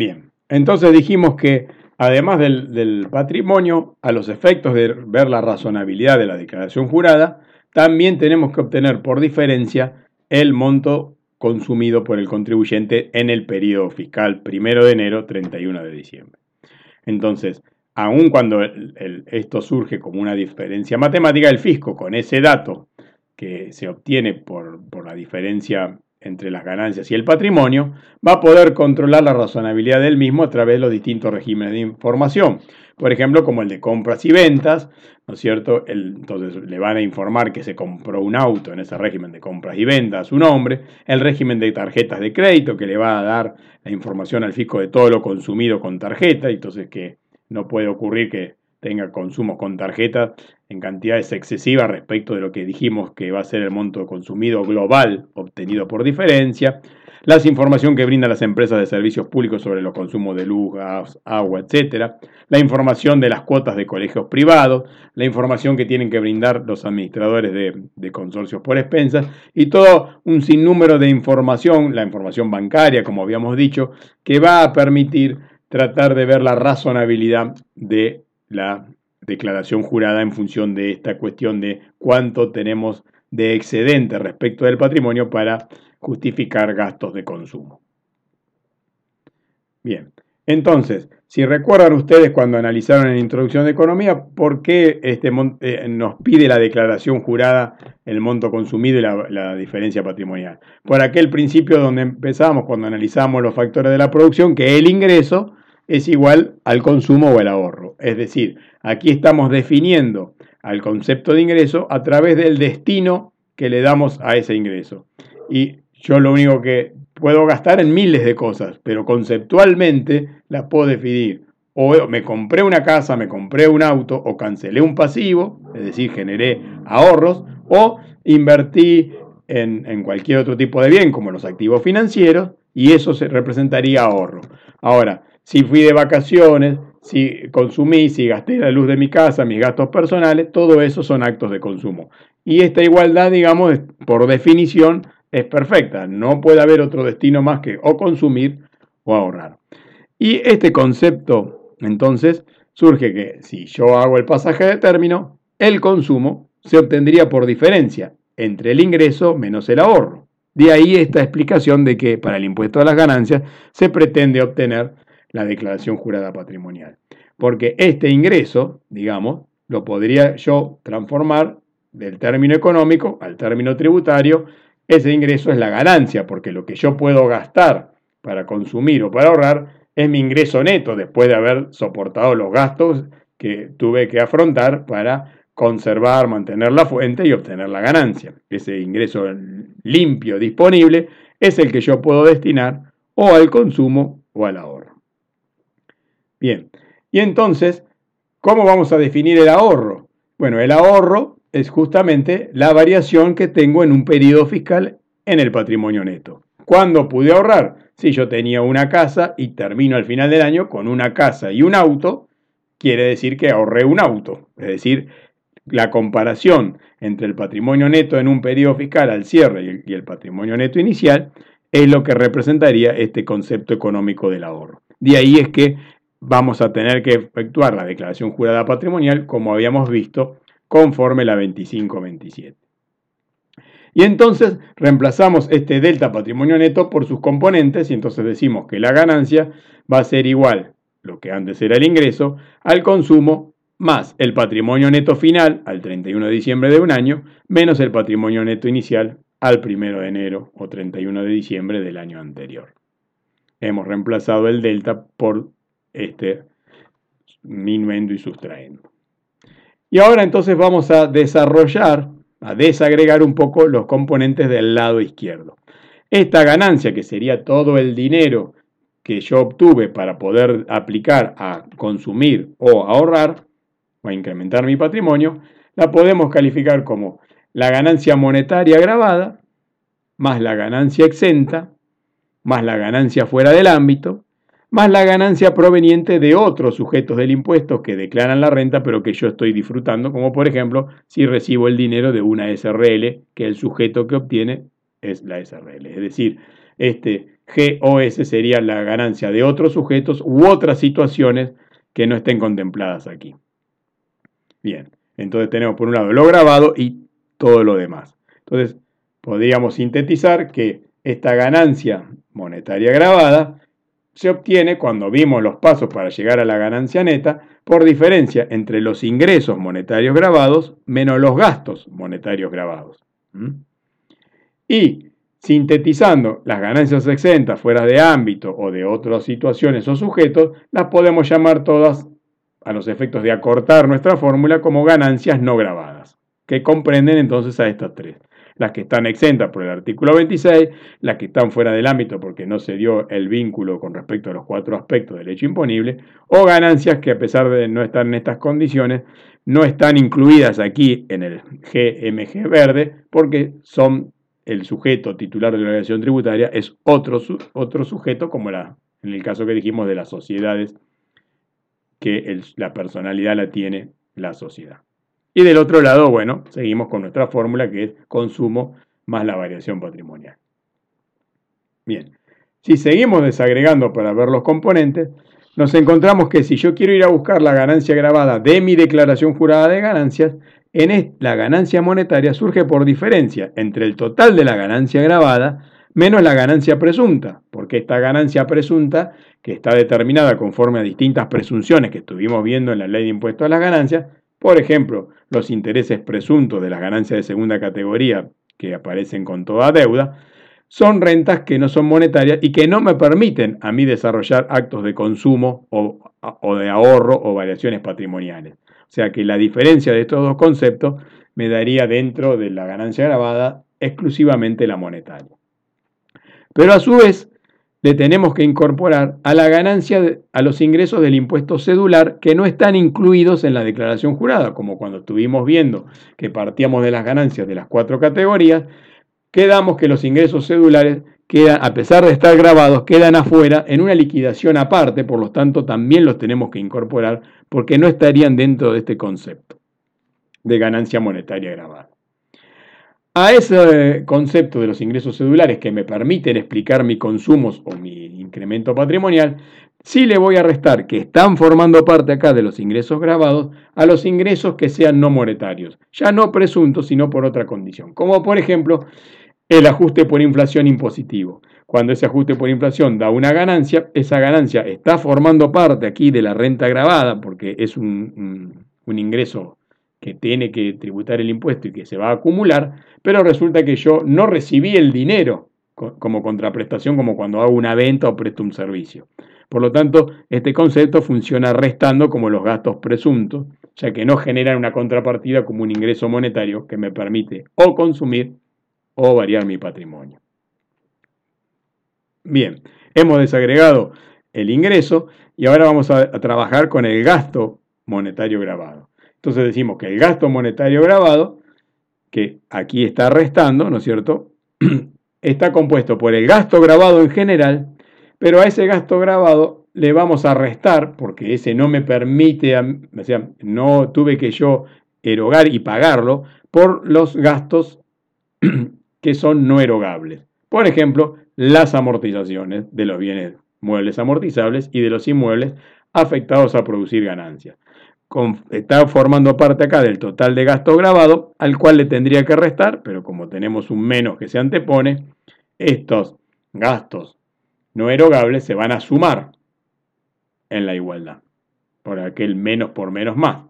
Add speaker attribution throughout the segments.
Speaker 1: Bien, entonces dijimos que además del, patrimonio, a los efectos de ver la razonabilidad de la declaración jurada, también tenemos que obtener por diferencia el monto consumido por el contribuyente en el periodo fiscal 1 de enero 31 de diciembre. Entonces, aun cuando esto surge como una diferencia matemática, el fisco con ese dato que se obtiene por, por la diferencia entre las ganancias y el patrimonio, va a poder controlar la razonabilidad del mismo a través de los distintos regímenes de información. Por ejemplo, como el de compras y ventas, ¿no es cierto? entonces le van a informar que se compró un auto en ese régimen de compras y ventas a su nombre, el régimen de tarjetas de crédito que le va a dar la información al fisco de todo lo consumido con tarjeta, entonces que no puede ocurrir que tenga consumos con tarjeta en cantidades excesivas respecto de lo que dijimos que va a ser el monto consumido global obtenido por diferencia, la información que brindan las empresas de servicios públicos sobre los consumos de luz, gas, agua, etc., la información de las cuotas de colegios privados, la información que tienen que brindar los administradores de, de consorcios por expensas y todo un sinnúmero de información, la información bancaria, como habíamos dicho, que va a permitir tratar de ver la razonabilidad de la declaración jurada en función de esta cuestión de cuánto tenemos de excedente respecto del patrimonio para justificar gastos de consumo. Bien, entonces, si recuerdan ustedes cuando analizaron en la introducción de economía, ¿por qué este, eh, nos pide la declaración jurada el monto consumido y la, la, diferencia patrimonial? Por aquel principio donde empezamos cuando analizamos los factores de la producción, que el ingreso es igual al consumo o el ahorro. Es decir, aquí estamos definiendo al concepto de ingreso a través del destino que le damos a ese ingreso. Y yo lo único que puedo gastar en miles de cosas, pero conceptualmente las puedo definir. O me compré una casa, me compré un auto, o cancelé un pasivo, es decir, generé ahorros, o invertí en, en cualquier otro tipo de bien, como los activos financieros, y eso se representaría ahorro. Ahora, si fui de vacaciones, si consumí, si gasté la luz de mi casa, mis gastos personales, todo eso son actos de consumo. Y esta igualdad, digamos, por definición, es perfecta. No puede haber otro destino más que o consumir o ahorrar. Y este concepto, entonces, surge que si yo hago el pasaje de término, el consumo se obtendría por diferencia entre el ingreso menos el ahorro. De ahí esta explicación de que para el impuesto a las ganancias se pretende obtener la declaración jurada patrimonial. Porque este ingreso, digamos, lo podría yo transformar del término económico al término tributario. Ese ingreso es la ganancia, porque lo que yo puedo gastar para consumir o para ahorrar es mi ingreso neto después de haber soportado los gastos que tuve que afrontar para conservar, mantener la fuente y obtener la ganancia. Ese ingreso limpio disponible es el que yo puedo destinar o al consumo o al ahorro. Bien, y entonces, ¿cómo vamos a definir el ahorro? Bueno, el ahorro es justamente la variación que tengo en un periodo fiscal en el patrimonio neto. ¿Cuándo pude ahorrar? Si yo tenía una casa y termino al final del año con una casa y un auto, quiere decir que ahorré un auto. Es decir, la comparación entre el patrimonio neto en un periodo fiscal al cierre y el, patrimonio neto inicial es lo que representaría este concepto económico del ahorro. De ahí es que vamos a tener que efectuar la declaración jurada patrimonial, como habíamos visto, conforme la 2527. Y entonces reemplazamos este delta patrimonio neto por sus componentes y entonces decimos que la ganancia va a ser igual, lo que antes era el ingreso, al consumo más el patrimonio neto final al 31 de diciembre de un año, menos el patrimonio neto inicial al 1 de enero o 31 de diciembre del año anterior. Hemos reemplazado el delta por este, minuendo y sustrayendo. Y ahora entonces vamos a desarrollar, a desagregar un poco los componentes del lado izquierdo. Esta ganancia, que sería todo el dinero que yo obtuve para poder aplicar a consumir o ahorrar, o a incrementar mi patrimonio, la podemos calificar como la ganancia monetaria grabada, más la ganancia exenta, más la ganancia fuera del ámbito, más la ganancia proveniente de otros sujetos del impuesto que declaran la renta, pero que yo estoy disfrutando, como por ejemplo si recibo el dinero de una SRL, que el sujeto que obtiene es la SRL. Es decir, este GOS sería la ganancia de otros sujetos u otras situaciones que no estén contempladas aquí. Bien, entonces tenemos por un lado lo grabado y todo lo demás. Entonces, podríamos sintetizar que esta ganancia monetaria grabada se obtiene cuando vimos los pasos para llegar a la ganancia neta por diferencia entre los ingresos monetarios grabados menos los gastos monetarios grabados. Y sintetizando las ganancias exentas fuera de ámbito o de otras situaciones o sujetos, las podemos llamar todas a los efectos de acortar nuestra fórmula como ganancias no grabadas, que comprenden entonces a estas tres las que están exentas por el artículo 26, las que están fuera del ámbito porque no se dio el vínculo con respecto a los cuatro aspectos del hecho imponible, o ganancias que a pesar de no estar en estas condiciones, no están incluidas aquí en el GMG verde porque son el sujeto titular de la obligación tributaria es otro, otro sujeto como la, en el caso que dijimos de las sociedades que la personalidad la tiene la sociedad. Y del otro lado, bueno, seguimos con nuestra fórmula que es consumo más la variación patrimonial. Bien, si seguimos desagregando para ver los componentes, nos encontramos que si yo quiero ir a buscar la ganancia grabada de mi declaración jurada de ganancias, en la ganancia monetaria surge por diferencia entre el total de la ganancia grabada menos la ganancia presunta, porque esta ganancia presunta, que está determinada conforme a distintas presunciones que estuvimos viendo en la ley de impuestos a las ganancias, por ejemplo, los intereses presuntos de las ganancias de segunda categoría que aparecen con toda deuda, son rentas que no son monetarias y que no me permiten a mí desarrollar actos de consumo o, de ahorro o variaciones patrimoniales. O sea que la diferencia de estos dos conceptos me daría dentro de la ganancia grabada exclusivamente la monetaria. Pero a su vez, le tenemos que incorporar a la ganancia, a los ingresos del impuesto cedular que no están incluidos en la declaración jurada, como cuando estuvimos viendo que partíamos de las ganancias de las cuatro categorías, quedamos que los ingresos cedulares quedan, a pesar de estar grabados, quedan afuera en una liquidación aparte, por lo tanto también los tenemos que incorporar porque no estarían dentro de este concepto de ganancia monetaria grabada. A ese concepto de los ingresos cedulares que me permiten explicar mi consumos o mi incremento patrimonial, sí le voy a restar que están formando parte acá de los ingresos grabados a los ingresos que sean no monetarios, ya no presuntos, sino por otra condición, como por ejemplo el ajuste por inflación impositivo. Cuando ese ajuste por inflación da una ganancia, esa ganancia está formando parte aquí de la renta grabada, porque es un, un, un ingreso que tiene que tributar el impuesto y que se va a acumular, pero resulta que yo no recibí el dinero como contraprestación como cuando hago una venta o presto un servicio. Por lo tanto, este concepto funciona restando como los gastos presuntos, ya que no generan una contrapartida como un ingreso monetario que me permite o consumir o variar mi patrimonio. Bien, hemos desagregado el ingreso y ahora vamos a, trabajar con el gasto monetario grabado. Entonces decimos que el gasto monetario grabado, que aquí está restando, ¿no es cierto? está compuesto por el gasto grabado en general, pero a ese gasto grabado le vamos a restar, porque ese no me permite, o sea, no tuve que yo erogar y pagarlo, por los gastos que son no erogables. Por ejemplo, las amortizaciones de los bienes muebles amortizables y de los inmuebles afectados a producir ganancias está formando parte acá del total de gasto grabado, al cual le tendría que restar, pero como tenemos un menos que se antepone, estos gastos no erogables se van a sumar en la igualdad, por aquel menos por menos más.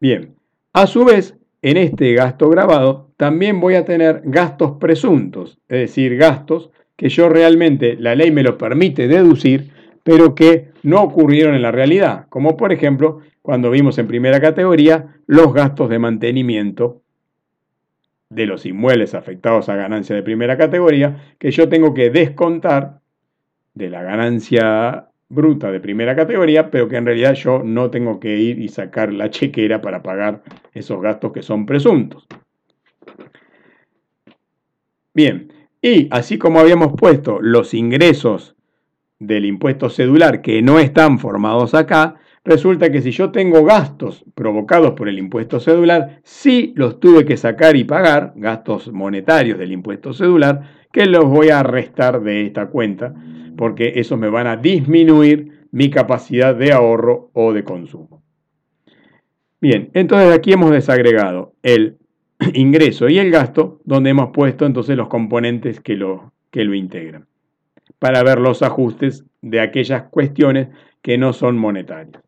Speaker 1: Bien, a su vez, en este gasto grabado también voy a tener gastos presuntos, es decir, gastos que yo realmente, la ley me lo permite deducir, pero que no ocurrieron en la realidad, como por ejemplo cuando vimos en primera categoría los gastos de mantenimiento de los inmuebles afectados a ganancia de primera categoría, que yo tengo que descontar de la ganancia bruta de primera categoría, pero que en realidad yo no tengo que ir y sacar la chequera para pagar esos gastos que son presuntos. Bien, y así como habíamos puesto los ingresos del impuesto cedular que no están formados acá, resulta que si yo tengo gastos provocados por el impuesto cedular, sí los tuve que sacar y pagar, gastos monetarios del impuesto cedular, que los voy a restar de esta cuenta, porque esos me van a disminuir mi capacidad de ahorro o de consumo. Bien, entonces aquí hemos desagregado el ingreso y el gasto, donde hemos puesto entonces los componentes que lo, que lo integran, para ver los ajustes de aquellas cuestiones que no son monetarias.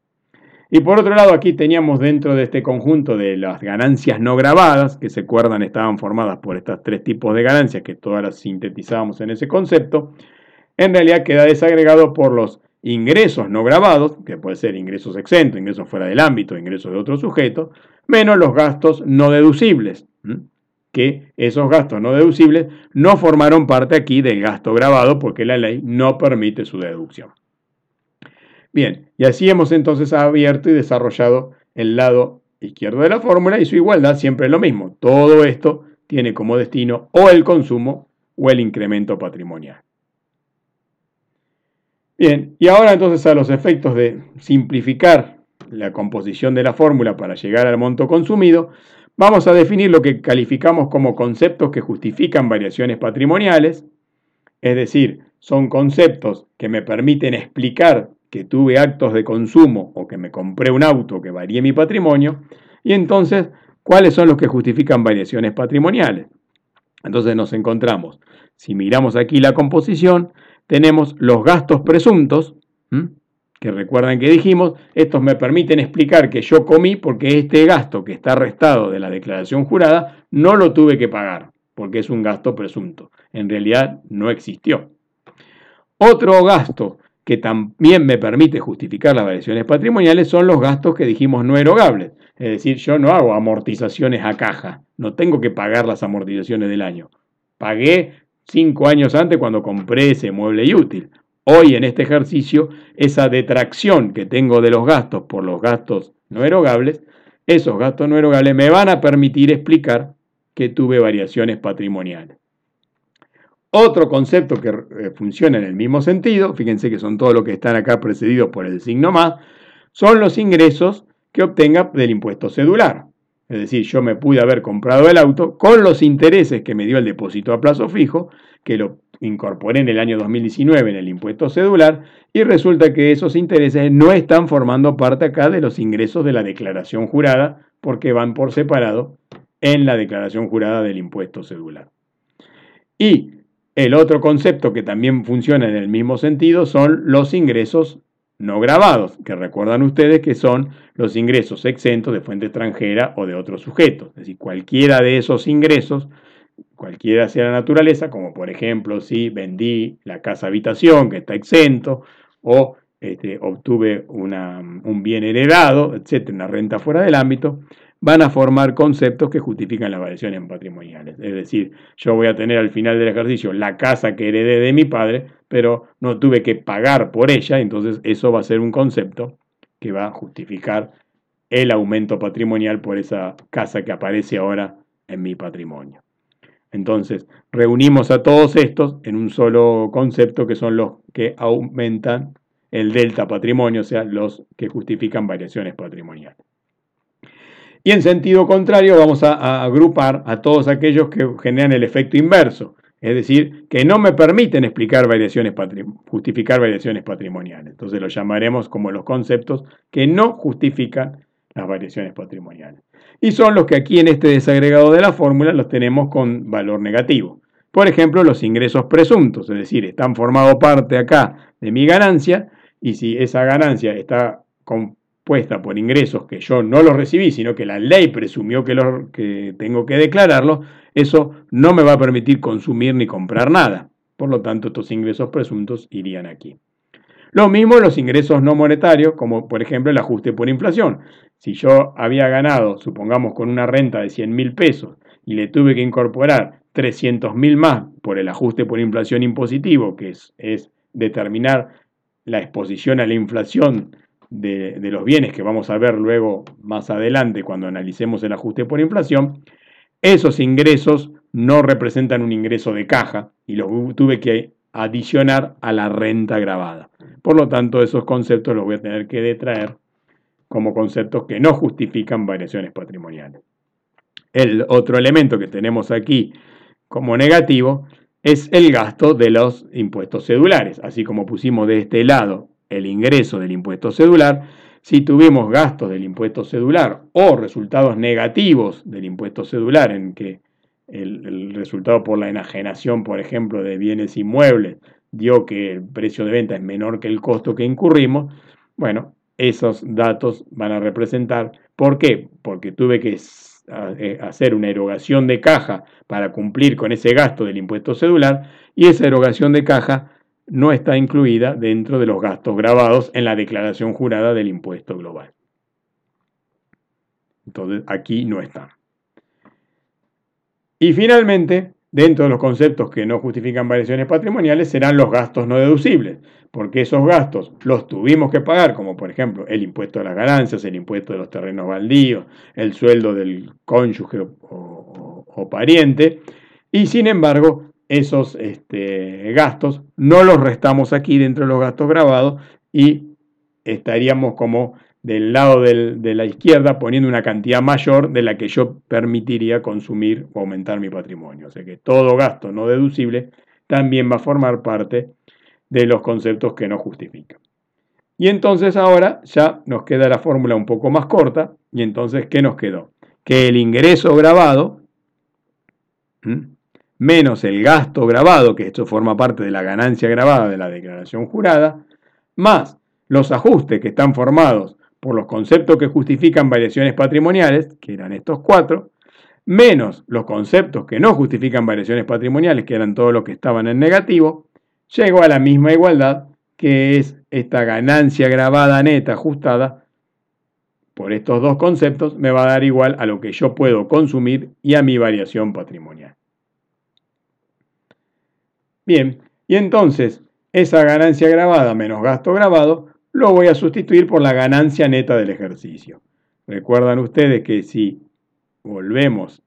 Speaker 1: Y por otro lado, aquí teníamos dentro de este conjunto de las ganancias no grabadas, que se acuerdan estaban formadas por estos tres tipos de ganancias, que todas las sintetizábamos en ese concepto, en realidad queda desagregado por los ingresos no grabados, que puede ser ingresos exentos, ingresos fuera del ámbito, ingresos de otro sujeto, menos los gastos no deducibles, que esos gastos no deducibles no formaron parte aquí del gasto grabado porque la ley no permite su deducción. Bien, y así hemos entonces abierto y desarrollado el lado izquierdo de la fórmula y su igualdad siempre es lo mismo. Todo esto tiene como destino o el consumo o el incremento patrimonial. Bien, y ahora entonces a los efectos de simplificar la composición de la fórmula para llegar al monto consumido, vamos a definir lo que calificamos como conceptos que justifican variaciones patrimoniales, es decir, son conceptos que me permiten explicar que tuve actos de consumo o que me compré un auto que varíe mi patrimonio, y entonces, ¿cuáles son los que justifican variaciones patrimoniales? Entonces nos encontramos, si miramos aquí la composición, tenemos los gastos presuntos, que recuerdan que dijimos, estos me permiten explicar que yo comí porque este gasto que está restado de la declaración jurada no lo tuve que pagar, porque es un gasto presunto. En realidad no existió. Otro gasto que también me permite justificar las variaciones patrimoniales son los gastos que dijimos no erogables. Es decir, yo no hago amortizaciones a caja, no tengo que pagar las amortizaciones del año. Pagué cinco años antes cuando compré ese mueble y útil. Hoy en este ejercicio, esa detracción que tengo de los gastos por los gastos no erogables, esos gastos no erogables me van a permitir explicar que tuve variaciones patrimoniales. Otro concepto que eh, funciona en el mismo sentido, fíjense que son todos los que están acá precedidos por el signo más, son los ingresos que obtenga del impuesto cedular. Es decir, yo me pude haber comprado el auto con los intereses que me dio el depósito a plazo fijo, que lo incorporé en el año 2019 en el impuesto cedular, y resulta que esos intereses no están formando parte acá de los ingresos de la declaración jurada, porque van por separado en la declaración jurada del impuesto cedular. Y el otro concepto que también funciona en el mismo sentido son los ingresos no grabados, que recuerdan ustedes que son los ingresos exentos de fuente extranjera o de otros sujetos. Es decir, cualquiera de esos ingresos, cualquiera sea la naturaleza, como por ejemplo si vendí la casa habitación que está exento o este, obtuve un bien heredado, etcétera, una renta fuera del ámbito, van a formar conceptos que justifican las variaciones patrimoniales. Es decir, yo voy a tener al final del ejercicio la casa que heredé de mi padre, pero no tuve que pagar por ella, entonces eso va a ser un concepto que va a justificar el aumento patrimonial por esa casa que aparece ahora en mi patrimonio. Entonces, reunimos a todos estos en un solo concepto que son los que aumentan el delta patrimonio, o sea, los que justifican variaciones patrimoniales. Y en sentido contrario vamos a, agrupar a todos aquellos que generan el efecto inverso, es decir, que no me permiten explicar variaciones justificar variaciones patrimoniales. Entonces lo llamaremos como los conceptos que no justifican las variaciones patrimoniales. Y son los que aquí en este desagregado de la fórmula los tenemos con valor negativo. Por ejemplo, los ingresos presuntos, es decir, están formado parte acá de mi ganancia y si esa ganancia está con puesta por ingresos que yo no los recibí, sino que la ley presumió que, que tengo que declararlo, eso no me va a permitir consumir ni comprar nada. Por lo tanto, estos ingresos presuntos irían aquí. Lo mismo los ingresos no monetarios, como por ejemplo el ajuste por inflación. Si yo había ganado, supongamos, con una renta de 100 mil pesos y le tuve que incorporar 300 mil más por el ajuste por inflación impositivo, que es, determinar la exposición a la inflación de, los bienes que vamos a ver luego más adelante cuando analicemos el ajuste por inflación, esos ingresos no representan un ingreso de caja y los tuve que adicionar a la renta grabada. Por lo tanto, esos conceptos los voy a tener que detraer como conceptos que no justifican variaciones patrimoniales. El otro elemento que tenemos aquí como negativo es el gasto de los impuestos cedulares. Así como pusimos de este lado el ingreso del impuesto cedular, si tuvimos gastos del impuesto cedular o resultados negativos del impuesto cedular, en que el, resultado por la enajenación, por ejemplo, de bienes inmuebles dio que el precio de venta es menor que el costo que incurrimos, bueno, esos datos van a representar. ¿Por qué? Porque tuve que eh, hacer una erogación de caja para cumplir con ese gasto del impuesto cedular y esa erogación de caja no está incluida dentro de los gastos grabados en la declaración jurada del impuesto global. Entonces aquí no está. Y finalmente, dentro de los conceptos que no justifican variaciones patrimoniales serán los gastos no deducibles, porque esos gastos los tuvimos que pagar, como por ejemplo el impuesto a las ganancias, el impuesto de los terrenos baldíos, el sueldo del cónyuge o, pariente, y sin embargo esos este, gastos no los restamos aquí dentro de los gastos grabados y estaríamos como del lado de la izquierda poniendo una cantidad mayor de la que yo permitiría consumir o aumentar mi patrimonio. O sea que todo gasto no deducible también va a formar parte de los conceptos que no justifican. Y entonces ahora ya nos queda la fórmula un poco más corta. Y entonces, ¿qué nos quedó? Que el ingreso grabado menos el gasto grabado, que esto forma parte de la ganancia grabada de la declaración jurada, más los ajustes que están formados por los conceptos que justifican variaciones patrimoniales, que eran estos cuatro, menos los conceptos que no justifican variaciones patrimoniales, que eran todos los que estaban en negativo, llego a la misma igualdad que es esta ganancia grabada neta ajustada por estos dos conceptos, me va a dar igual a lo que yo puedo consumir y a mi variación patrimonial. Bien, y entonces esa ganancia grabada menos gasto grabado lo voy a sustituir por la ganancia neta del ejercicio. Recuerdan ustedes que si volvemos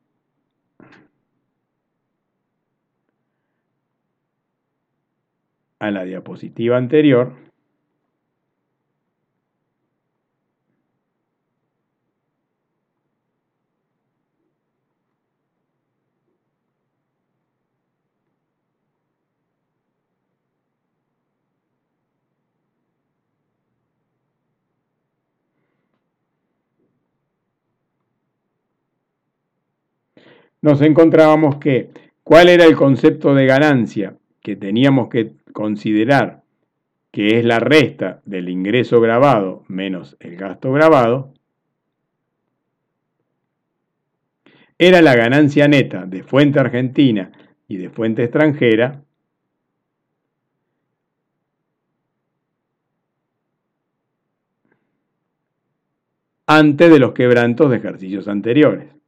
Speaker 1: a la diapositiva anterior, nos encontrábamos que cuál era el concepto de ganancia que teníamos que considerar, que es la resta del ingreso grabado menos el gasto grabado, era la ganancia neta de fuente argentina y de fuente extranjera antes de los quebrantos de ejercicios anteriores.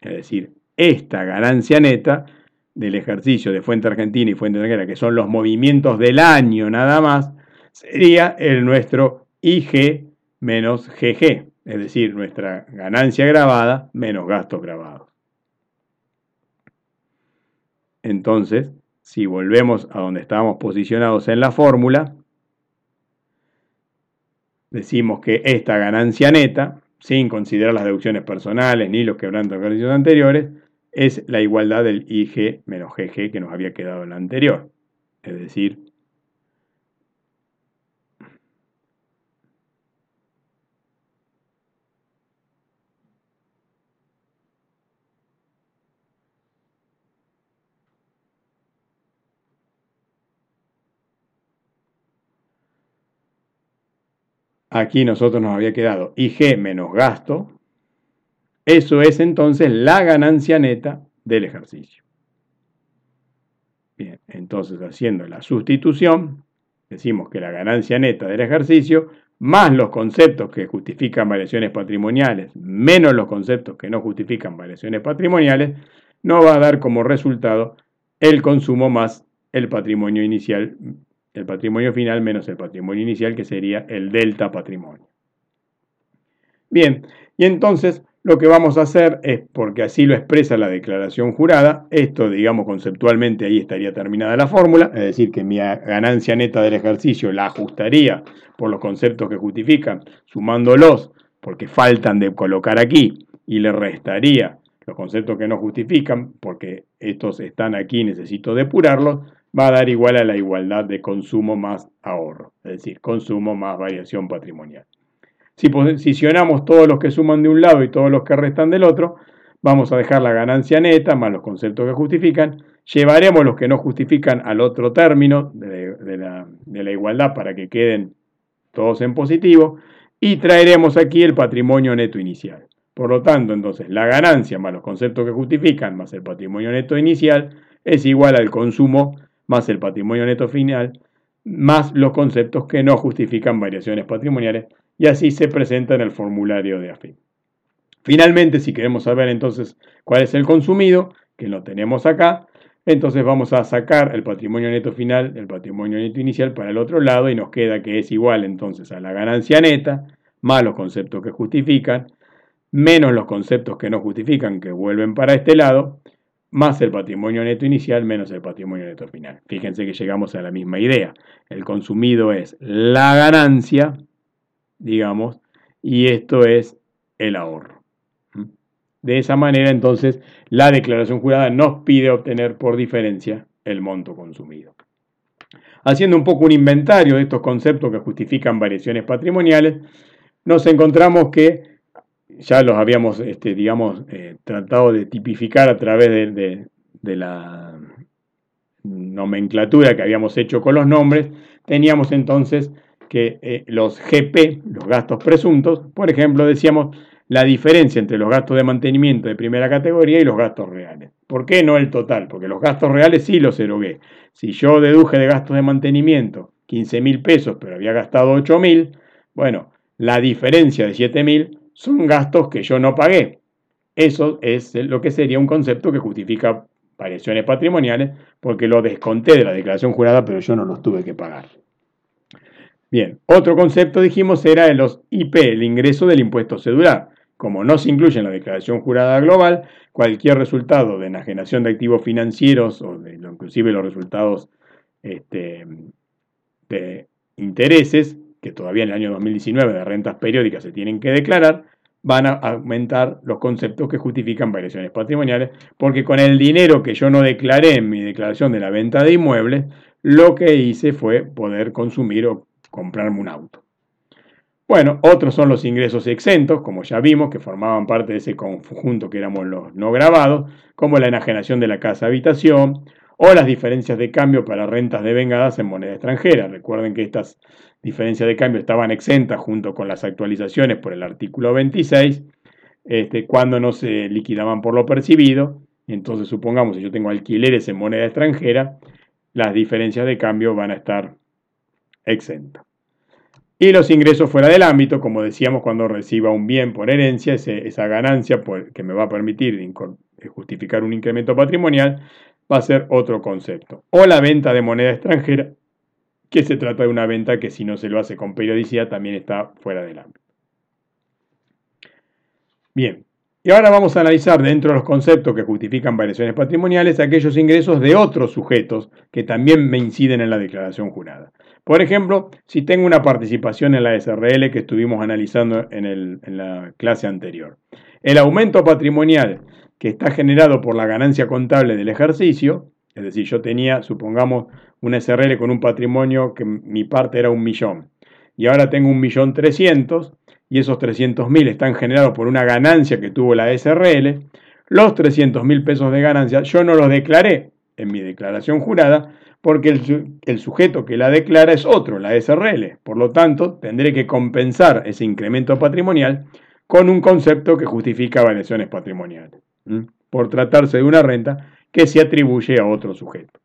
Speaker 1: Es decir, esta ganancia neta del ejercicio de fuente argentina y fuente extranjera, que son los movimientos del año nada más, sería el nuestro IG menos GG, es decir, nuestra ganancia grabada menos gastos grabados. Entonces, si volvemos a donde estábamos posicionados en la fórmula, decimos que esta ganancia neta sin considerar las deducciones personales ni los quebrantos de ejercicios anteriores, es la igualdad del IG menos GG que nos había quedado en la anterior. Es decir, Aquí nosotros nos había quedado IG menos gasto. Eso es entonces la ganancia neta del ejercicio. Bien, entonces haciendo la sustitución, decimos que la ganancia neta del ejercicio, más los conceptos que justifican variaciones patrimoniales, menos los conceptos que no justifican variaciones patrimoniales, nos va a dar como resultado el consumo más el patrimonio inicial el patrimonio final menos el patrimonio inicial, que sería el delta patrimonio. Bien, y entonces lo que vamos a hacer es, porque así lo expresa la declaración jurada, esto digamos conceptualmente ahí estaría terminada la fórmula, es decir, que mi ganancia neta del ejercicio la ajustaría por los conceptos que justifican, sumándolos, porque faltan de colocar aquí, y le restaría los conceptos que no justifican, porque estos están aquí, necesito depurarlos, va a dar igual a la igualdad de consumo más ahorro, es decir, consumo más variación patrimonial. Si posicionamos todos los que suman de un lado y todos los que restan del otro, vamos a dejar la ganancia neta más los conceptos que justifican, llevaremos los que no justifican al otro término de, la, la igualdad para que queden todos en positivo y traeremos aquí el patrimonio neto inicial. Por lo tanto, entonces, la ganancia más los conceptos que justifican más el patrimonio neto inicial es igual al consumo más el patrimonio neto final más los conceptos que no justifican variaciones patrimoniales y así se presenta en el formulario de AFIN. Finalmente, si queremos saber entonces cuál es el consumido, que lo tenemos acá, entonces vamos a sacar el patrimonio neto final, el patrimonio neto inicial para el otro lado y nos queda que es igual entonces a la ganancia neta más los conceptos que justifican menos los conceptos que no justifican, que vuelven para este lado, más el patrimonio neto inicial, menos el patrimonio neto final. Fíjense que llegamos a la misma idea. El consumido es la ganancia, digamos, y esto es el ahorro. De esa manera, entonces, la declaración jurada nos pide obtener por diferencia el monto consumido. Haciendo un poco un inventario de estos conceptos que justifican variaciones patrimoniales, nos encontramos que ya los habíamos, este, digamos, eh, tratado de tipificar a través de, la nomenclatura que habíamos hecho con los nombres, teníamos entonces que eh, los GP, los gastos presuntos, por ejemplo, decíamos la diferencia entre los gastos de mantenimiento de primera categoría y los gastos reales. ¿Por qué no el total? Porque los gastos reales sí los erogué. Si yo deduje de gastos de mantenimiento 15 mil pesos, pero había gastado 8 mil, bueno, la diferencia de 7 mil son gastos que yo no pagué. Eso es lo que sería un concepto que justifica variaciones patrimoniales porque lo desconté de la declaración jurada, pero yo no los tuve que pagar. Bien, otro concepto dijimos era de los IP, el ingreso del impuesto cedular. Como no se incluye en la declaración jurada global, cualquier resultado de enajenación de activos financieros o de, inclusive los resultados este, de intereses que todavía en el año 2019 de rentas periódicas se tienen que declarar, van a aumentar los conceptos que justifican variaciones patrimoniales, porque con el dinero que yo no declaré en mi declaración de la venta de inmuebles, lo que hice fue poder consumir o comprarme un auto. Bueno, otros son los ingresos exentos, como ya vimos, que formaban parte de ese conjunto que éramos los no grabados, como la enajenación de la casa habitación o las diferencias de cambio para rentas devengadas en moneda extranjera. Recuerden que estas diferencias de cambio estaban exentas junto con las actualizaciones por el artículo 26, este, cuando no se liquidaban por lo percibido. Entonces, supongamos que yo tengo alquileres en moneda extranjera, las diferencias de cambio van a estar exentas. Y los ingresos fuera del ámbito, como decíamos, cuando reciba un bien por herencia, esa ganancia que me va a permitir justificar un incremento patrimonial, va a ser otro concepto. O la venta de moneda extranjera, que se trata de una venta que si no se lo hace con periodicidad también está fuera del ámbito. Bien, y ahora vamos a analizar dentro de los conceptos que justifican variaciones patrimoniales aquellos ingresos de otros sujetos que también me inciden en la declaración jurada. Por ejemplo, si tengo una participación en la SRL que estuvimos analizando en, en la clase anterior. El aumento patrimonial que está generado por la ganancia contable del ejercicio, es decir, yo tenía, supongamos, un SRL con un patrimonio que mi parte era un millón, y ahora tengo un millón trescientos, y esos trescientos mil están generados por una ganancia que tuvo la SRL, los trescientos mil pesos de ganancia yo no los declaré en mi declaración jurada, porque el, el, sujeto que la declara es otro, la SRL. Por lo tanto, tendré que compensar ese incremento patrimonial con un concepto que justifica variaciones patrimoniales por tratarse de una renta que se atribuye a otro sujeto.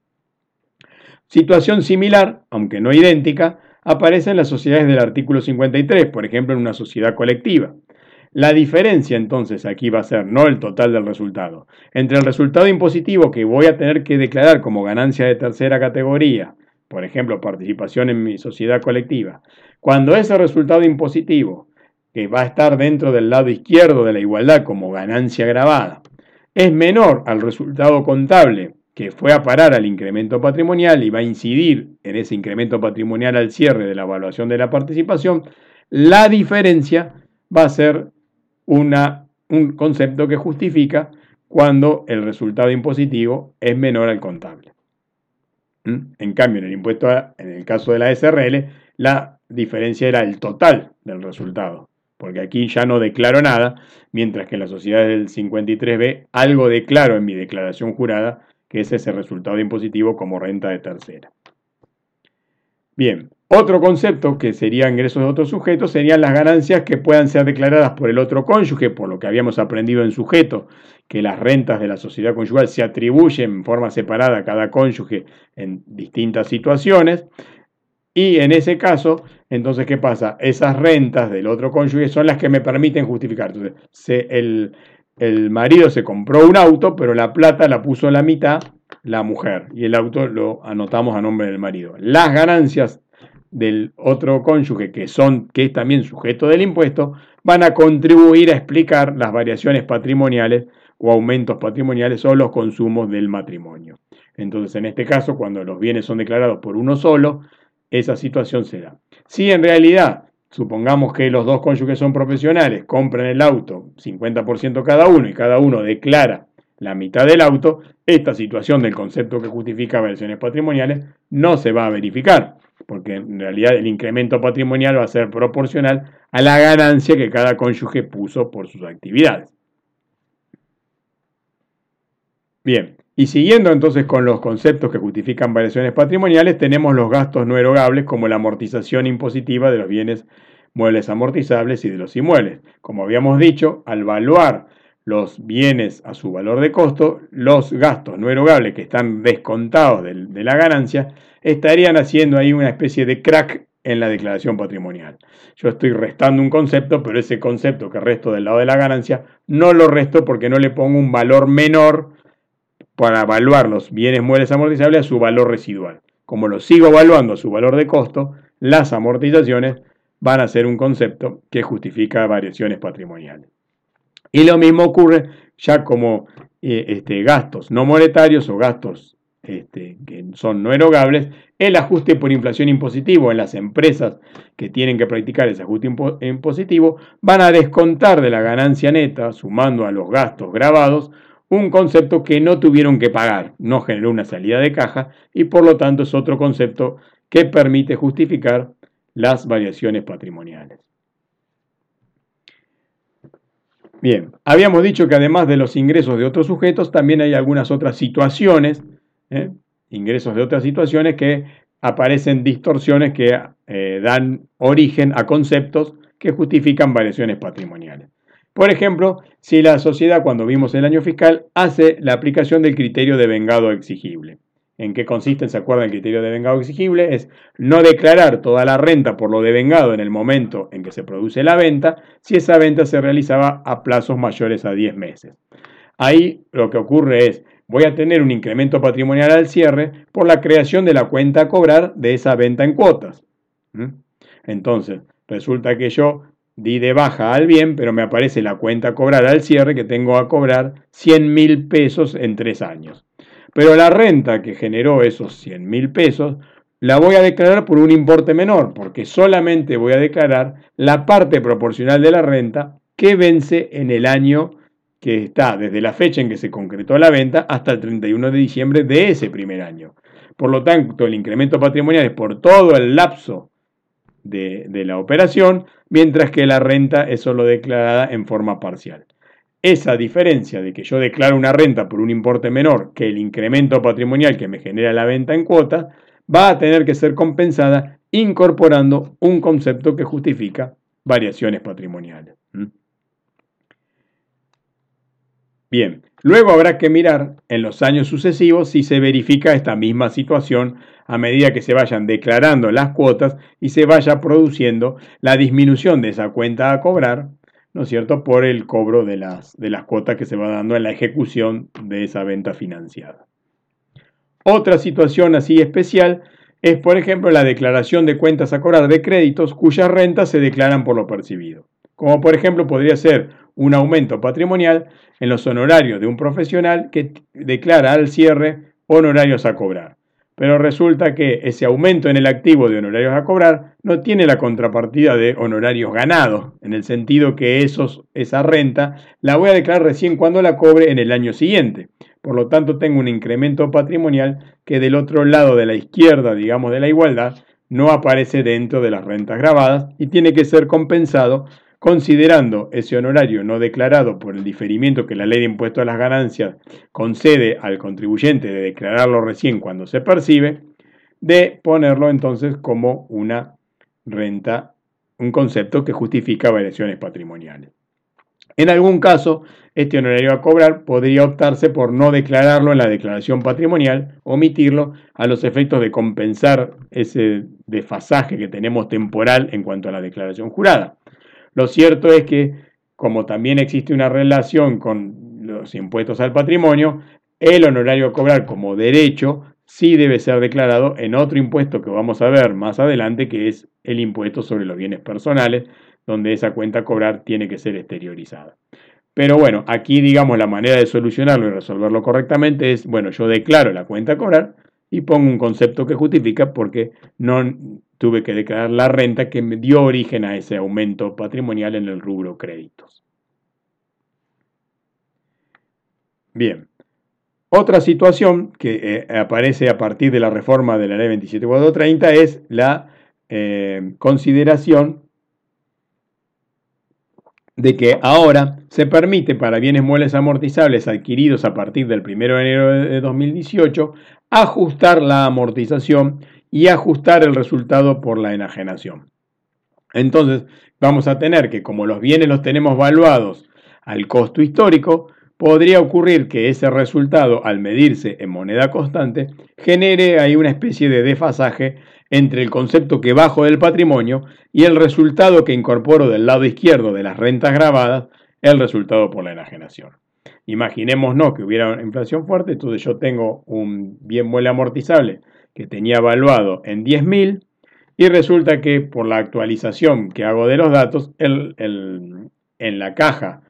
Speaker 1: Situación similar, aunque no idéntica, aparece en las sociedades del artículo 53, por ejemplo, en una sociedad colectiva. La diferencia entonces aquí va a ser no el total del resultado, entre el resultado impositivo que voy a tener que declarar como ganancia de tercera categoría, por ejemplo, participación en mi sociedad colectiva, cuando ese resultado impositivo, que va a estar dentro del lado izquierdo de la igualdad como ganancia grabada, es menor al resultado contable que fue a parar al incremento patrimonial y va a incidir en ese incremento patrimonial al cierre de la evaluación de la participación, la diferencia va a ser un concepto que justifica cuando el resultado impositivo es menor al contable. ¿Mm? En cambio, en el impuesto, en el caso de la SRL, la diferencia era el total del resultado, porque aquí ya no declaro nada, mientras que en la sociedad del 53B algo declaro en mi declaración jurada, que es ese resultado impositivo como renta de tercera. Bien, otro concepto que sería ingresos de otros sujetos serían las ganancias que puedan ser declaradas por el otro cónyuge, por lo que habíamos aprendido en sujeto, que las rentas de la sociedad conyugal se atribuyen en forma separada a cada cónyuge en distintas situaciones. Y en ese caso, entonces, ¿qué pasa? Esas rentas del otro cónyuge son las que me permiten justificar. Entonces, el, el marido se compró un auto, pero la plata la puso la mitad la mujer y el auto lo anotamos a nombre del marido. Las ganancias del otro cónyuge, que, son, que es también sujeto del impuesto, van a contribuir a explicar las variaciones patrimoniales o aumentos patrimoniales o los consumos del matrimonio. Entonces, en este caso, cuando los bienes son declarados por uno solo, esa situación se da. Si en realidad, supongamos que los dos cónyuges son profesionales, compran el auto 50% cada uno y cada uno declara la mitad del auto, esta situación del concepto que justifica variaciones patrimoniales no se va a verificar porque en realidad el incremento patrimonial va a ser proporcional a la ganancia que cada cónyuge puso por sus actividades. Bien, y siguiendo entonces con los conceptos que justifican variaciones patrimoniales, tenemos los gastos no erogables como la amortización impositiva de los bienes muebles amortizables y de los inmuebles. Como habíamos dicho, al evaluar los bienes a su valor de costo, los gastos no erogables que están descontados de, de la ganancia estarían haciendo ahí una especie de crack en la declaración patrimonial. Yo estoy restando un concepto, pero ese concepto que resto del lado de la ganancia no lo resto porque no le pongo un valor menor para evaluar los bienes muebles amortizables a su valor residual. Como lo sigo evaluando a su valor de costo, las amortizaciones van a ser un concepto que justifica variaciones patrimoniales. Y lo mismo ocurre ya como eh, este, gastos no monetarios o gastos este, que son no erogables, el ajuste por inflación impositivo en las empresas que tienen que practicar ese ajuste impositivo van a descontar de la ganancia neta, sumando a los gastos grabados, un concepto que no tuvieron que pagar, no generó una salida de caja y por lo tanto es otro concepto que permite justificar las variaciones patrimoniales. Bien, habíamos dicho que además de los ingresos de otros sujetos, también hay algunas otras situaciones ¿eh? ingresos de otras situaciones que aparecen distorsiones que eh, dan origen a conceptos que justifican variaciones patrimoniales. Por ejemplo, si la sociedad, cuando vimos el año fiscal, hace la aplicación del criterio de vengado exigible. ¿En qué consiste? ¿Se acuerdan el criterio de vengado exigible? Es no declarar toda la renta por lo devengado en el momento en que se produce la venta, si esa venta se realizaba a plazos mayores a 10 meses. Ahí lo que ocurre es voy a tener un incremento patrimonial al cierre por la creación de la cuenta a cobrar de esa venta en cuotas. Entonces, resulta que yo di de baja al bien, pero me aparece la cuenta a cobrar al cierre que tengo a cobrar 100 mil pesos en tres años. Pero la renta que generó esos 100 mil pesos la voy a declarar por un importe menor, porque solamente voy a declarar la parte proporcional de la renta que vence en el año que está desde la fecha en que se concretó la venta hasta el 31 de diciembre de ese primer año. Por lo tanto, el incremento patrimonial es por todo el lapso de, la operación, mientras que la renta es solo declarada en forma parcial. Esa diferencia de que yo declaro una renta por un importe menor que el incremento patrimonial que me genera la venta en cuota, va a tener que ser compensada incorporando un concepto que justifica variaciones patrimoniales. Bien, luego habrá que mirar en los años sucesivos si se verifica esta misma situación a medida que se vayan declarando las cuotas y se vaya produciendo la disminución de esa cuenta a cobrar, ¿no es cierto?, por el cobro de las, de las cuotas que se va dando en la ejecución de esa venta financiada. Otra situación así especial es, por ejemplo, la declaración de cuentas a cobrar de créditos cuyas rentas se declaran por lo percibido. Como por ejemplo podría ser un aumento patrimonial en los honorarios de un profesional que declara al cierre honorarios a cobrar. pero resulta que ese aumento en el activo de honorarios a cobrar no tiene la contrapartida de honorarios ganados, en el sentido que esos, esa renta la voy a declarar recién cuando la cobre en el año siguiente. Por lo tanto, tengo un incremento patrimonial que del otro lado de la izquierda, digamos, de la igualdad, no aparece dentro de las rentas grabadas y tiene que ser compensado considerando ese honorario no declarado por el diferimiento que la ley de impuesto a las ganancias concede al contribuyente de declararlo recién cuando se percibe, de ponerlo entonces como una renta, un concepto que justifica variaciones patrimoniales. En algún caso, este honorario a cobrar podría optarse por no declararlo en la declaración patrimonial, omitirlo a los efectos de compensar ese desfasaje que tenemos temporal en cuanto a la declaración jurada. Lo cierto es que, como también existe una relación con los impuestos al patrimonio, el honorario a cobrar como derecho sí debe ser declarado en otro impuesto que vamos a ver más adelante, que es el impuesto sobre los bienes personales, donde esa cuenta a cobrar tiene que ser exteriorizada. Pero bueno, aquí digamos la manera de solucionarlo y resolverlo correctamente es, bueno, yo declaro la cuenta a cobrar y pongo un concepto que justifica porque no tuve que declarar la renta que me dio origen a ese aumento patrimonial en el rubro créditos. Bien, otra situación que eh, aparece a partir de la reforma de la ley 27430 es la eh, consideración de que ahora se permite para bienes muebles amortizables adquiridos a partir del 1 de enero de 2018 ajustar la amortización y ajustar el resultado por la enajenación. Entonces, vamos a tener que como los bienes los tenemos valuados al costo histórico, podría ocurrir que ese resultado, al medirse en moneda constante, genere ahí una especie de desfasaje entre el concepto que bajo del patrimonio y el resultado que incorporo del lado izquierdo de las rentas grabadas, el resultado por la enajenación. Imaginémonos que hubiera inflación fuerte, entonces yo tengo un bien mueble amortizable que tenía evaluado en 10.000 y resulta que por la actualización que hago de los datos, en la caja,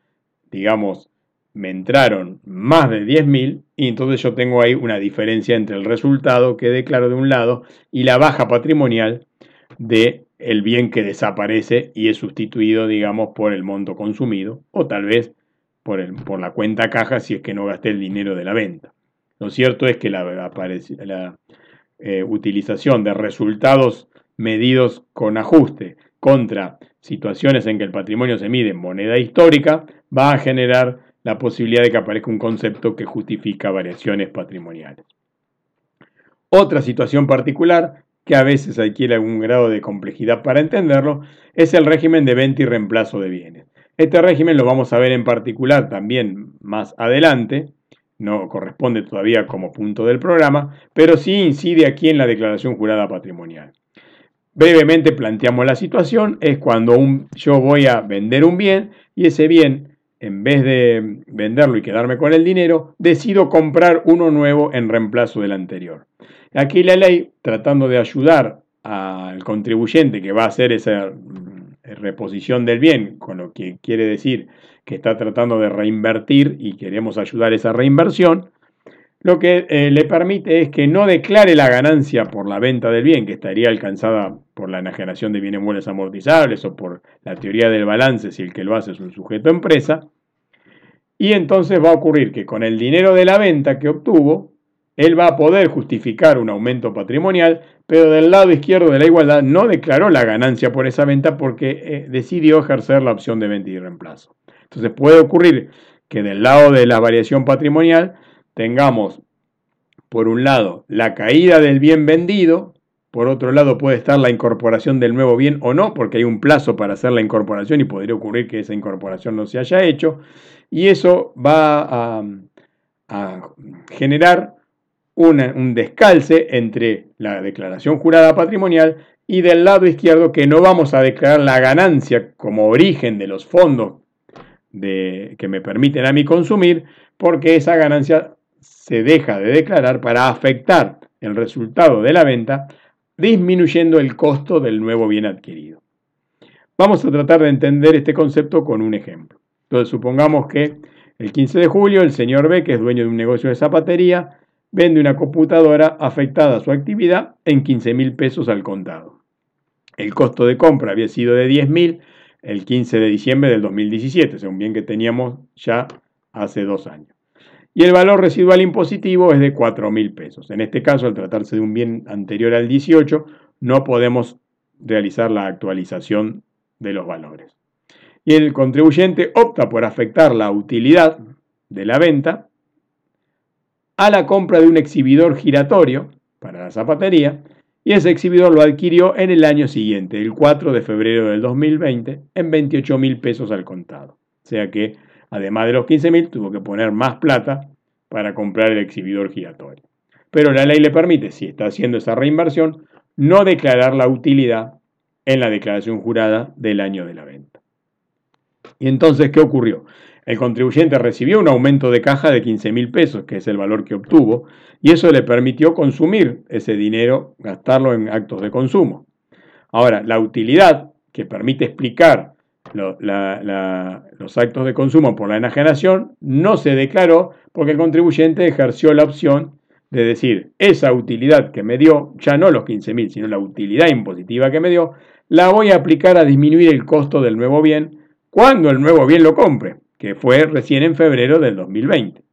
Speaker 1: digamos, me entraron más de 10.000 y entonces yo tengo ahí una diferencia entre el resultado que declaro de un lado y la baja patrimonial de el bien que desaparece y es sustituido, digamos, por el monto consumido o tal vez por, el, por la cuenta caja si es que no gasté el dinero de la venta. Lo cierto es que la, la, eh, utilización de resultados medidos con ajuste contra situaciones en que el patrimonio se mide en moneda histórica, va a generar la posibilidad de que aparezca un concepto que justifica variaciones patrimoniales. Otra situación particular, que a veces adquiere algún grado de complejidad para entenderlo, es el régimen de venta y reemplazo de bienes. Este régimen lo vamos a ver en particular también más adelante, no corresponde todavía como punto del programa, pero sí incide aquí en la declaración jurada patrimonial. Brevemente planteamos la situación, es cuando yo voy a vender un bien y ese bien, en vez de venderlo y quedarme con el dinero, decido comprar uno nuevo en reemplazo del anterior. Aquí la ley, tratando de ayudar al contribuyente que va a hacer esa reposición del bien, con lo que quiere decir que está tratando de reinvertir y queremos ayudar esa reinversión, lo que eh, le permite es que no declare la ganancia por la venta del bien, que estaría alcanzada por la enajenación de bienes muebles amortizables o por la teoría del balance si el que lo hace es un sujeto empresa. Y entonces va a ocurrir que con el dinero de la venta que obtuvo, él va a poder justificar un aumento patrimonial, pero del lado izquierdo de la igualdad no declaró la ganancia por esa venta porque eh, decidió ejercer la opción de venta y reemplazo. Entonces puede ocurrir que del lado de la variación patrimonial tengamos, por un lado, la caída del bien vendido, por otro lado puede estar la incorporación del nuevo bien o no, porque hay un plazo para hacer la incorporación y podría ocurrir que esa incorporación no se haya hecho, y eso va a, generar un descalce entre la declaración jurada patrimonial y del lado izquierdo que no vamos a declarar la ganancia como origen de los fondos que me permiten a mí consumir, porque esa ganancia se deja de declarar para afectar el resultado de la venta, disminuyendo el costo del nuevo bien adquirido. Vamos a tratar de entender este concepto con un ejemplo. Entonces, supongamos que el 15 de julio el señor B, que es dueño de un negocio de zapatería, vende una computadora afectada a su actividad en 15 mil pesos al contado. El costo de compra había sido de 10 mil el 15 de diciembre del 2017, según bien que teníamos ya hace dos años. Y el valor residual impositivo es de 4 mil pesos. En este caso, al tratarse de un bien anterior al 18, no podemos realizar la actualización de los valores. Y el contribuyente opta por afectar la utilidad de la venta a la compra de un exhibidor giratorio para la zapatería y ese exhibidor lo adquirió en el año siguiente, el 4 de febrero del 2020, en 28 mil pesos al contado. O sea que, además de los 15 mil, tuvo que poner más plata para comprar el exhibidor giratorio. Pero la ley le permite, si está haciendo esa reinversión, no declarar la utilidad en la declaración jurada del año de la venta. Y entonces, ¿qué ocurrió? El contribuyente recibió un aumento de caja de 15 mil pesos, que es el valor que obtuvo, y eso le permitió consumir ese dinero, gastarlo en actos de consumo. Ahora, la utilidad que permite explicar los actos de consumo por la enajenación no se declaró porque el contribuyente ejerció la opción de decir, esa utilidad que me dio, ya no los 15 mil, sino la utilidad impositiva que me dio, la voy a aplicar a disminuir el costo del nuevo bien cuando el nuevo bien lo compre que fue recién en febrero del 2020.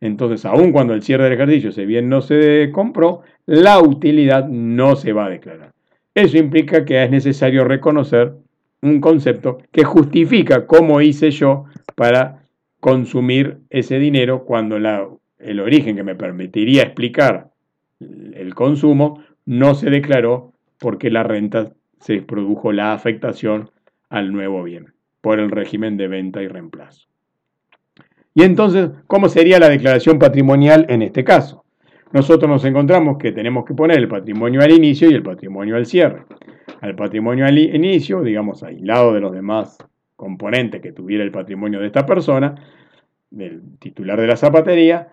Speaker 1: Entonces, aun cuando el cierre del ejercicio, ese bien no se compró, la utilidad no se va a declarar. Eso implica que es necesario reconocer un concepto que justifica cómo hice yo para consumir ese dinero cuando el origen que me permitiría explicar el consumo no se declaró porque la renta se produjo la afectación al nuevo bien por el régimen de venta y reemplazo. Y entonces, ¿cómo sería la declaración patrimonial en este caso? Nosotros nos encontramos que tenemos que poner el patrimonio al inicio y el patrimonio al cierre. Al patrimonio al inicio, digamos, aislado de los demás componentes que tuviera el patrimonio de esta persona, del titular de la zapatería,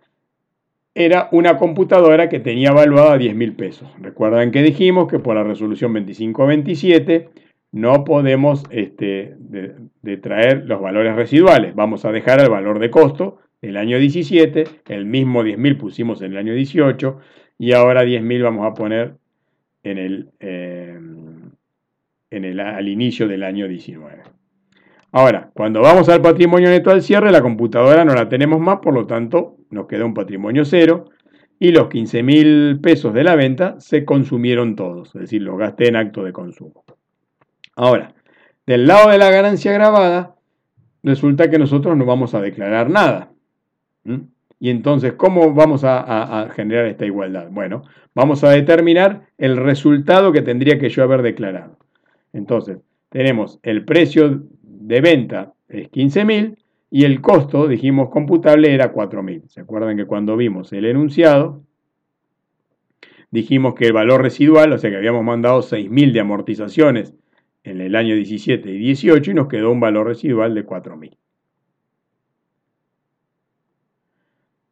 Speaker 1: era una computadora que tenía evaluada a 10 mil pesos. Recuerdan que dijimos que por la resolución 2527 no podemos este, de, traer los valores residuales. Vamos a dejar el valor de costo del año 17, el mismo 10.000 pusimos en el año 18 y ahora 10.000 vamos a poner en el, eh, en el, al inicio del año 19. Ahora, cuando vamos al patrimonio neto al cierre, la computadora no la tenemos más, por lo tanto nos queda un patrimonio cero y los 15.000 pesos de la venta se consumieron todos, es decir, los gasté en acto de consumo. Ahora, del lado de la ganancia grabada, resulta que nosotros no vamos a declarar nada. Y entonces, ¿cómo vamos a, generar esta igualdad? Bueno, vamos a determinar el resultado que tendría que yo haber declarado. Entonces, tenemos el precio de venta es 15.000 y el costo, dijimos, computable era 4.000. ¿Se acuerdan que cuando vimos el enunciado, dijimos que el valor residual, o sea que habíamos mandado 6.000 de amortizaciones en el año 17 y 18 y nos quedó un valor residual de 4.000.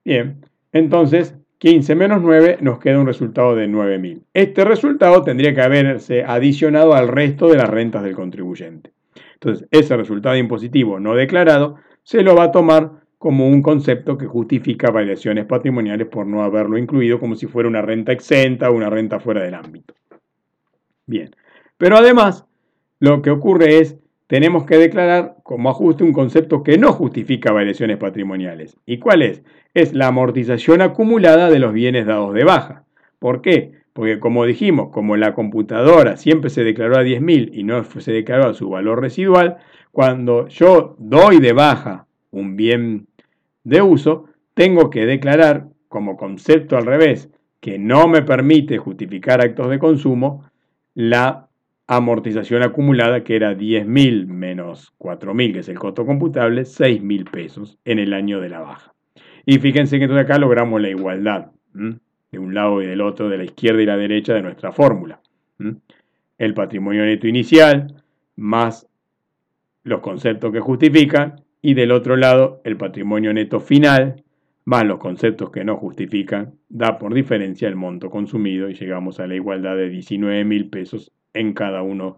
Speaker 1: Bien, entonces 15 menos 9 nos queda un resultado de 9.000. Este resultado tendría que haberse adicionado al resto de las rentas del contribuyente. Entonces, ese resultado impositivo no declarado se lo va a tomar como un concepto que justifica variaciones patrimoniales por no haberlo incluido como si fuera una renta exenta o una renta fuera del ámbito. Bien, pero además lo que ocurre es, tenemos que declarar como ajuste un concepto que no justifica variaciones patrimoniales. ¿Y cuál es? Es la amortización acumulada de los bienes dados de baja. ¿Por qué? Porque como dijimos, como la computadora siempre se declaró a 10.000 y no se declaró a su valor residual, cuando yo doy de baja un bien de uso, tengo que declarar como concepto al revés, que no me permite justificar actos de consumo, la amortización acumulada que era 10.000 menos 4.000, que es el costo computable, 6.000 pesos en el año de la baja. Y fíjense que entonces acá logramos la igualdad de un lado y del otro, de la izquierda y la derecha de nuestra fórmula. El patrimonio neto inicial más los conceptos que justifican y del otro lado el patrimonio neto final más los conceptos que no justifican, da por diferencia el monto consumido y llegamos a la igualdad de 19 mil pesos en cada una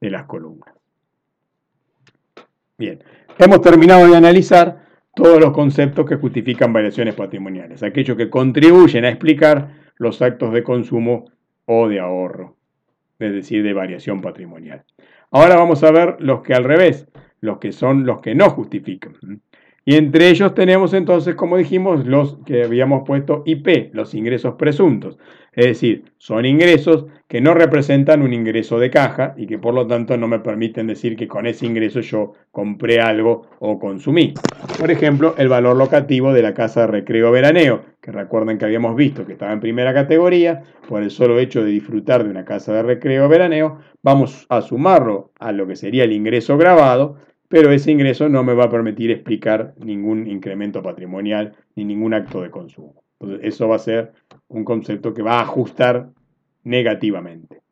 Speaker 1: de las columnas. Bien, hemos terminado de analizar todos los conceptos que justifican variaciones patrimoniales, aquellos que contribuyen a explicar los actos de consumo o de ahorro, es decir, de variación patrimonial. Ahora vamos a ver los que al revés, los que son los que no justifican. Y entre ellos tenemos entonces, como dijimos, los que habíamos puesto IP, los ingresos presuntos. Es decir, son ingresos que no representan un ingreso de caja y que por lo tanto no me permiten decir que con ese ingreso yo compré algo o consumí. Por ejemplo, el valor locativo de la casa de recreo veraneo, que recuerden que habíamos visto que estaba en primera categoría, por el solo hecho de disfrutar de una casa de recreo veraneo, vamos a sumarlo a lo que sería el ingreso grabado pero ese ingreso no me va a permitir explicar ningún incremento patrimonial ni ningún acto de consumo. Entonces, eso va a ser un concepto que va a ajustar negativamente.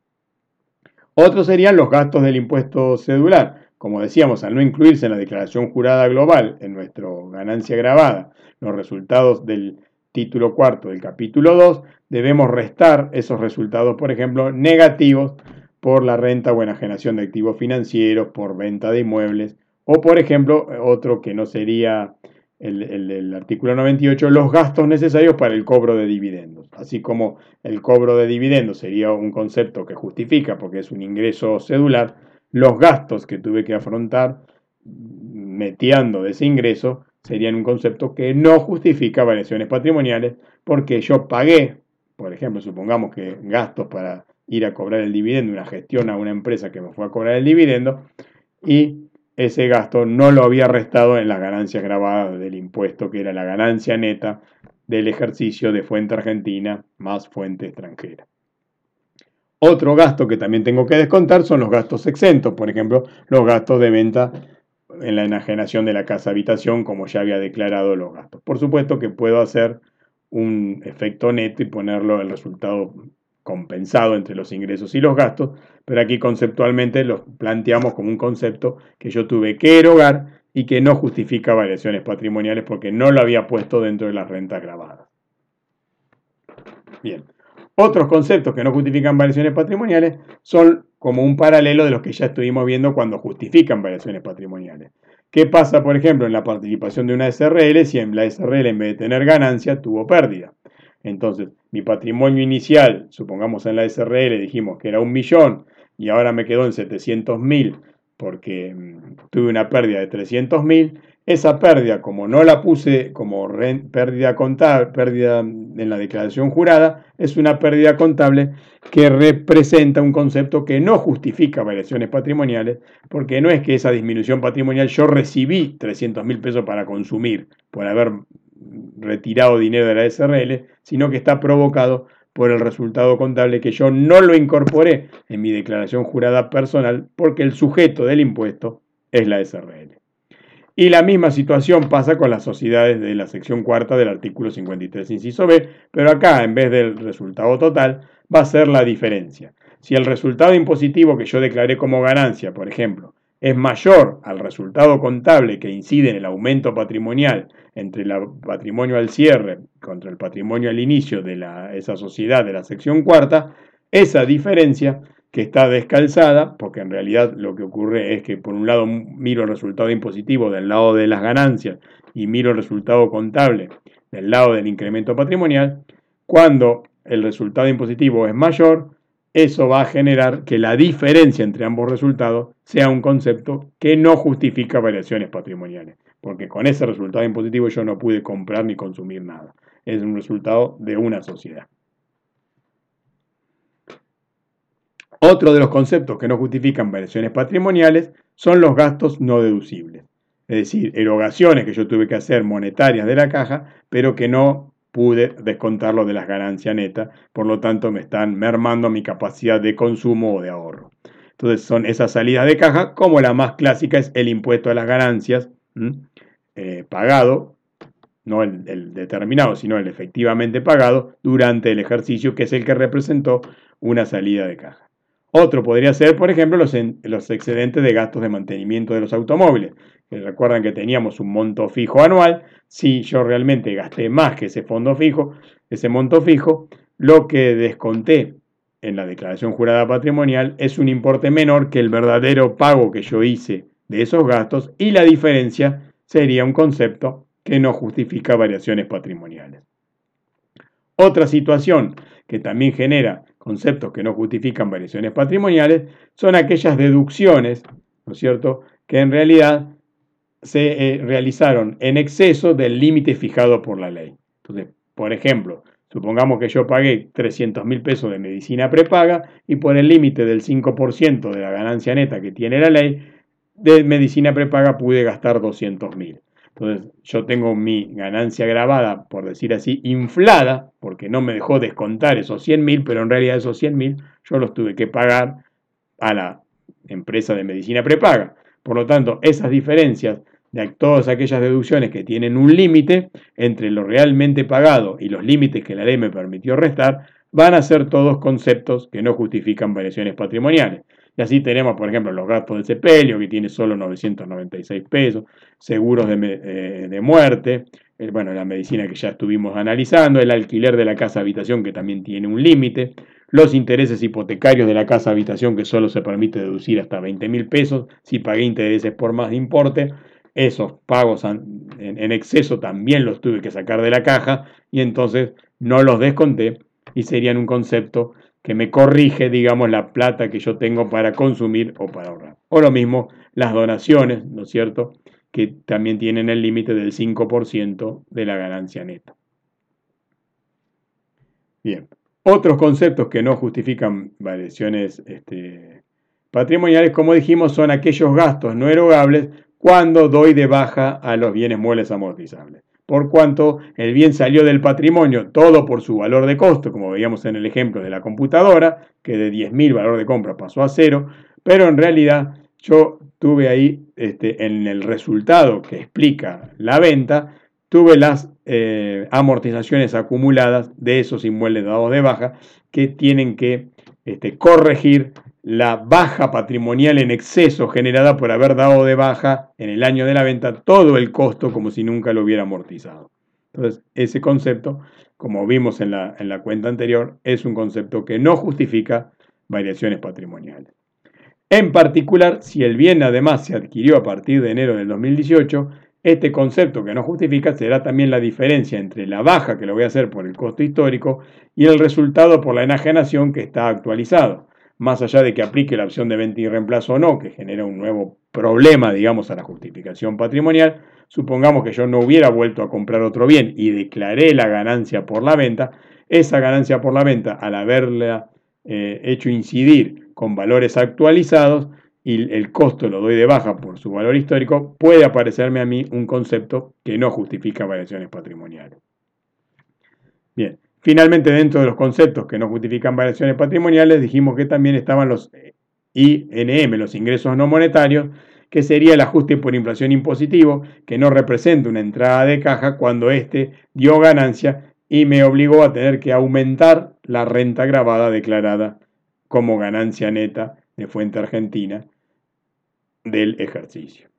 Speaker 1: Otros serían los gastos del impuesto cedular. Como decíamos, al no incluirse en la declaración jurada global, en nuestra ganancia grabada, los resultados del título cuarto del capítulo 2, debemos restar esos resultados, por ejemplo, negativos por la renta o enajenación de activos financieros, por venta de inmuebles o, por ejemplo, otro que no sería el, el, artículo 98, los gastos necesarios para el cobro de dividendos. Así como el cobro de dividendos sería un concepto que justifica porque es un ingreso cedular, los gastos que tuve que afrontar metiendo de ese ingreso serían un concepto que no justifica variaciones patrimoniales porque yo pagué, por ejemplo, supongamos que gastos para ir a cobrar el dividendo, una gestión a una empresa que me fue a cobrar el dividendo y ese gasto no lo había restado en las ganancias grabadas del impuesto, que era la ganancia neta del ejercicio de fuente argentina más fuente extranjera. Otro gasto que también tengo que descontar son los gastos exentos, por ejemplo, los gastos de venta en la enajenación de la casa habitación, como ya había declarado los gastos. Por supuesto que puedo hacer un efecto neto y ponerlo el resultado compensado entre los ingresos y los gastos, pero aquí conceptualmente lo planteamos como un concepto que yo tuve que erogar y que no justifica variaciones patrimoniales porque no lo había puesto dentro de las rentas grabadas. Bien, otros conceptos que no justifican variaciones patrimoniales son como un paralelo de los que ya estuvimos viendo cuando justifican variaciones patrimoniales. ¿Qué pasa, por ejemplo, en la participación de una SRL si en la SRL en vez de tener ganancia tuvo pérdida? Entonces, mi patrimonio inicial, supongamos en la SRL, dijimos que era un millón y ahora me quedó en 700 mil porque mm, tuve una pérdida de 300 mil, esa pérdida, como no la puse como pérdida contable, pérdida en la declaración jurada, es una pérdida contable que representa un concepto que no justifica variaciones patrimoniales, porque no es que esa disminución patrimonial yo recibí 300 mil pesos para consumir por haber retirado dinero de la SRL, sino que está provocado por el resultado contable que yo no lo incorporé en mi declaración jurada personal porque el sujeto del impuesto es la SRL. Y la misma situación pasa con las sociedades de la sección cuarta del artículo 53, inciso B, pero acá en vez del resultado total va a ser la diferencia. Si el resultado impositivo que yo declaré como ganancia, por ejemplo, es mayor al resultado contable que incide en el aumento patrimonial entre el patrimonio al cierre contra el patrimonio al inicio de esa sociedad de la sección cuarta, esa diferencia que está descalzada, porque en realidad lo que ocurre es que por un lado miro el resultado impositivo del lado de las ganancias y miro el resultado contable del lado del incremento patrimonial, cuando el resultado impositivo es mayor, eso va a generar que la diferencia entre ambos resultados sea un concepto que no justifica variaciones patrimoniales, porque con ese resultado impositivo yo no pude comprar ni consumir nada. Es un resultado de una sociedad. Otro de los conceptos que no justifican variaciones patrimoniales son los gastos no deducibles, es decir, erogaciones que yo tuve que hacer monetarias de la caja, pero que no pude descontarlo de las ganancias netas, por lo tanto me están mermando mi capacidad de consumo o de ahorro. Entonces son esas salidas de caja, como la más clásica es el impuesto a las ganancias eh, pagado, no el, determinado, sino el efectivamente pagado durante el ejercicio, que es el que representó una salida de caja. Otro podría ser, por ejemplo, los, los excedentes de gastos de mantenimiento de los automóviles. Recuerdan que teníamos un monto fijo anual, si yo realmente gasté más que ese fondo fijo, ese monto fijo, lo que desconté en la declaración jurada patrimonial es un importe menor que el verdadero pago que yo hice de esos gastos y la diferencia sería un concepto que no justifica variaciones patrimoniales. Otra situación que también genera conceptos que no justifican variaciones patrimoniales son aquellas deducciones, ¿no es cierto?, que en realidad se eh, realizaron en exceso del límite fijado por la ley. Entonces, por ejemplo, supongamos que yo pagué 300 mil pesos de medicina prepaga y por el límite del 5% de la ganancia neta que tiene la ley, de medicina prepaga pude gastar 200 mil. Entonces yo tengo mi ganancia grabada, por decir así, inflada, porque no me dejó descontar esos 100 mil, pero en realidad esos 100 mil yo los tuve que pagar a la empresa de medicina prepaga. Por lo tanto, esas diferencias de todas aquellas deducciones que tienen un límite entre lo realmente pagado y los límites que la ley me permitió restar, van a ser todos conceptos que no justifican variaciones patrimoniales. Y así tenemos, por ejemplo, los gastos de sepelio, que tiene solo 996 pesos, seguros de, eh, muerte, bueno, la medicina que ya estuvimos analizando, el alquiler de la casa habitación, que también tiene un límite, los intereses hipotecarios de la casa habitación, que solo se permite deducir hasta 20 mil pesos, si pagué intereses por más de importe, esos pagos en exceso también los tuve que sacar de la caja y entonces no los desconté y serían un concepto que me corrige, digamos, la plata que yo tengo para consumir o para ahorrar. O lo mismo las donaciones, ¿no es cierto? Que también tienen el límite del 5% de la ganancia neta. Bien, otros conceptos que no justifican variaciones este, patrimoniales, como dijimos, son aquellos gastos no erogables cuando doy de baja a los bienes muebles amortizables. Por cuanto el bien salió del patrimonio todo por su valor de costo, como veíamos en el ejemplo de la computadora, que de 10.000 valor de compra pasó a cero, pero en realidad yo tuve ahí este, en el resultado que explica la venta, tuve las eh, amortizaciones acumuladas de esos inmuebles dados de baja que tienen que este, corregir la baja patrimonial en exceso generada por haber dado de baja en el año de la venta todo el costo como si nunca lo hubiera amortizado. Entonces, ese concepto, como vimos en la, en la cuenta anterior, es un concepto que no justifica variaciones patrimoniales. En particular, si el bien además se adquirió a partir de enero del 2018, este concepto que no justifica será también la diferencia entre la baja que lo voy a hacer por el costo histórico y el resultado por la enajenación que está actualizado más allá de que aplique la opción de venta y reemplazo o no, que genera un nuevo problema, digamos, a la justificación patrimonial, supongamos que yo no hubiera vuelto a comprar otro bien y declaré la ganancia por la venta, esa ganancia por la venta, al haberla eh, hecho incidir con valores actualizados y el costo lo doy de baja por su valor histórico, puede aparecerme a mí un concepto que no justifica variaciones patrimoniales. Finalmente, dentro de los conceptos que no justifican variaciones patrimoniales, dijimos que también estaban los INM, los ingresos no monetarios, que sería el ajuste por inflación impositivo, que no representa una entrada de caja cuando éste dio ganancia y me obligó a tener que aumentar la renta grabada declarada como ganancia neta de fuente argentina del ejercicio.